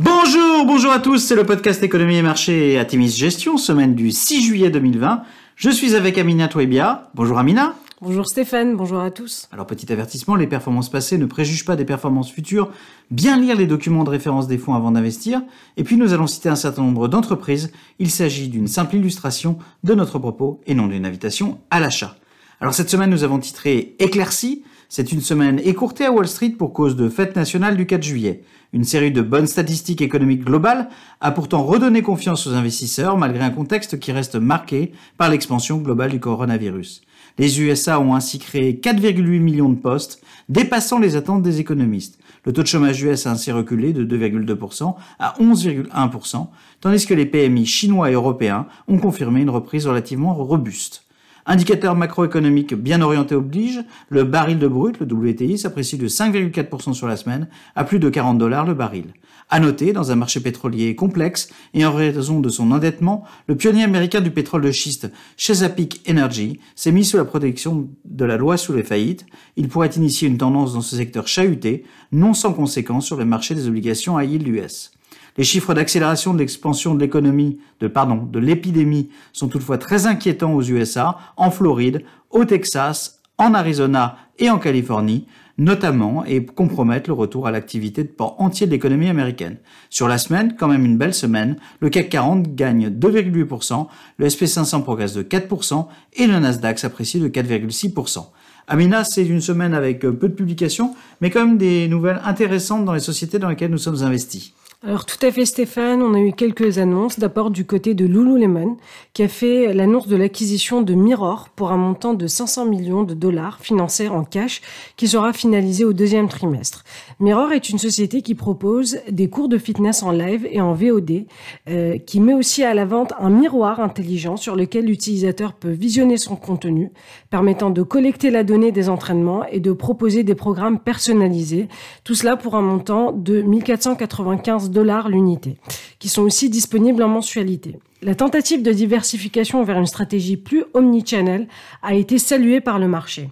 Bonjour, bonjour à tous, c'est le podcast Économie et Marché Atimis Gestion, semaine du 6 juillet 2020. Je suis avec Amina Touébia. Bonjour Amina. Bonjour Stéphane, bonjour à tous. Alors petit avertissement, les performances passées ne préjugent pas des performances futures. Bien lire les documents de référence des fonds avant d'investir. Et puis nous allons citer un certain nombre d'entreprises. Il s'agit d'une simple illustration de notre propos et non d'une invitation à l'achat. Alors cette semaine nous avons titré Éclairci. C'est une semaine écourtée à Wall Street pour cause de fête nationale du 4 juillet. Une série de bonnes statistiques économiques globales a pourtant redonné confiance aux investisseurs malgré un contexte qui reste marqué par l'expansion globale du coronavirus. Les USA ont ainsi créé 4,8 millions de postes, dépassant les attentes des économistes. Le taux de chômage US a ainsi reculé de 2,2% à 11,1%, tandis que les PMI chinois et européens ont confirmé une reprise relativement robuste. Indicateur macroéconomique bien orienté oblige, le baril de brut, le WTI, s'apprécie de 5,4% sur la semaine à plus de 40 dollars le baril. À noter, dans un marché pétrolier complexe et en raison de son endettement, le pionnier américain du pétrole de schiste, Chesapeake Energy, s'est mis sous la protection de la loi sous les faillites. Il pourrait initier une tendance dans ce secteur chahuté, non sans conséquence sur le marché des obligations à yield US. Les chiffres d'accélération de l'expansion de l'économie, de pardon, de l'épidémie sont toutefois très inquiétants aux USA, en Floride, au Texas, en Arizona et en Californie, notamment, et compromettent le retour à l'activité de port entier de l'économie américaine. Sur la semaine, quand même une belle semaine, le CAC 40 gagne 2,8%, le SP500 progresse de 4% et le Nasdaq s'apprécie de 4,6%. Amina, c'est une semaine avec peu de publications, mais quand même des nouvelles intéressantes dans les sociétés dans lesquelles nous sommes investis. Alors tout à fait Stéphane, on a eu quelques annonces. D'abord du côté de Lululemon, qui a fait l'annonce de l'acquisition de Mirror pour un montant de 500 millions de dollars financés en cash, qui sera finalisé au deuxième trimestre. Mirror est une société qui propose des cours de fitness en live et en VOD, euh, qui met aussi à la vente un miroir intelligent sur lequel l'utilisateur peut visionner son contenu, permettant de collecter la donnée des entraînements et de proposer des programmes personnalisés. Tout cela pour un montant de 1495 l'unité, qui sont aussi disponibles en mensualité. La tentative de diversification vers une stratégie plus omnichannel a été saluée par le marché.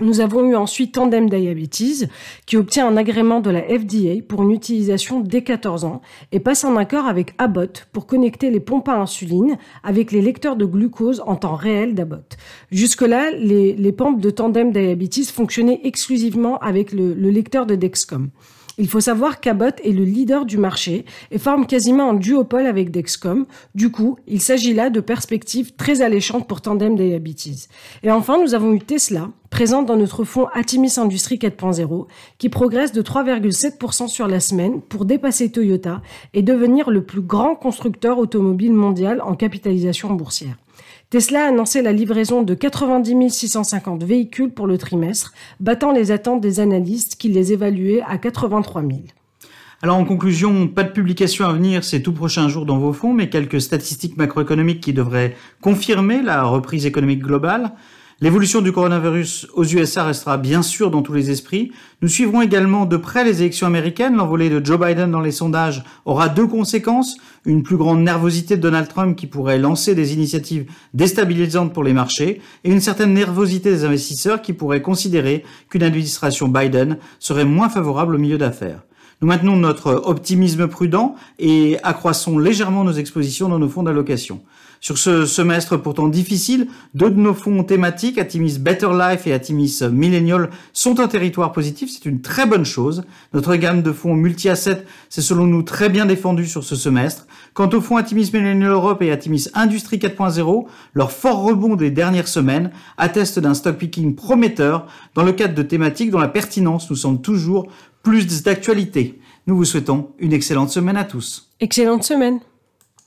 Nous avons eu ensuite Tandem Diabetes, qui obtient un agrément de la FDA pour une utilisation dès 14 ans et passe en accord avec Abbott pour connecter les pompes à insuline avec les lecteurs de glucose en temps réel d'Abbott. Jusque-là, les, les, pompes de Tandem Diabetes fonctionnaient exclusivement avec le lecteur de Dexcom. Il faut savoir qu'Abbott est le leader du marché et forme quasiment un duopole avec Dexcom. Du coup, il s'agit là de perspectives très alléchantes pour Tandem Diabetes. Et enfin, nous avons eu Tesla, présente dans notre fonds Atimis Industrie 4.0, qui progresse de 3,7% sur la semaine pour dépasser Toyota et devenir le plus grand constructeur automobile mondial en capitalisation boursière. Tesla a annoncé la livraison de 90 650 véhicules pour le trimestre, battant les attentes des analystes qui les évaluaient à 83 000. Alors en conclusion, pas de publication à venir ces tout prochains jours dans vos fonds, mais quelques statistiques macroéconomiques qui devraient confirmer la reprise économique globale. L'évolution du coronavirus aux USA restera bien sûr dans tous les esprits. Nous suivrons également de près les élections américaines. L'envolée de Joe Biden dans les sondages aura deux conséquences. Une plus grande nervosité de Donald Trump qui pourrait lancer des initiatives déstabilisantes pour les marchés et une certaine nervosité des investisseurs qui pourraient considérer qu'une administration Biden serait moins favorable au milieu d'affaires. Nous maintenons notre optimisme prudent et accroissons légèrement nos expositions dans nos fonds d'allocation. Sur ce semestre pourtant difficile, deux de nos fonds thématiques, Atimis Better Life et Atimis Millennial, sont un territoire positif. C'est une très bonne chose. Notre gamme de fonds multi-assets s'est selon nous très bien défendue sur ce semestre. Quant aux fonds Atimis Millennial Europe et Atimis Industrie 4.0, leur fort rebond des dernières semaines atteste d'un stock picking prometteur dans le cadre de thématiques dont la pertinence nous semble toujours plus d'actualité. Nous vous souhaitons une excellente semaine à tous. Excellente semaine.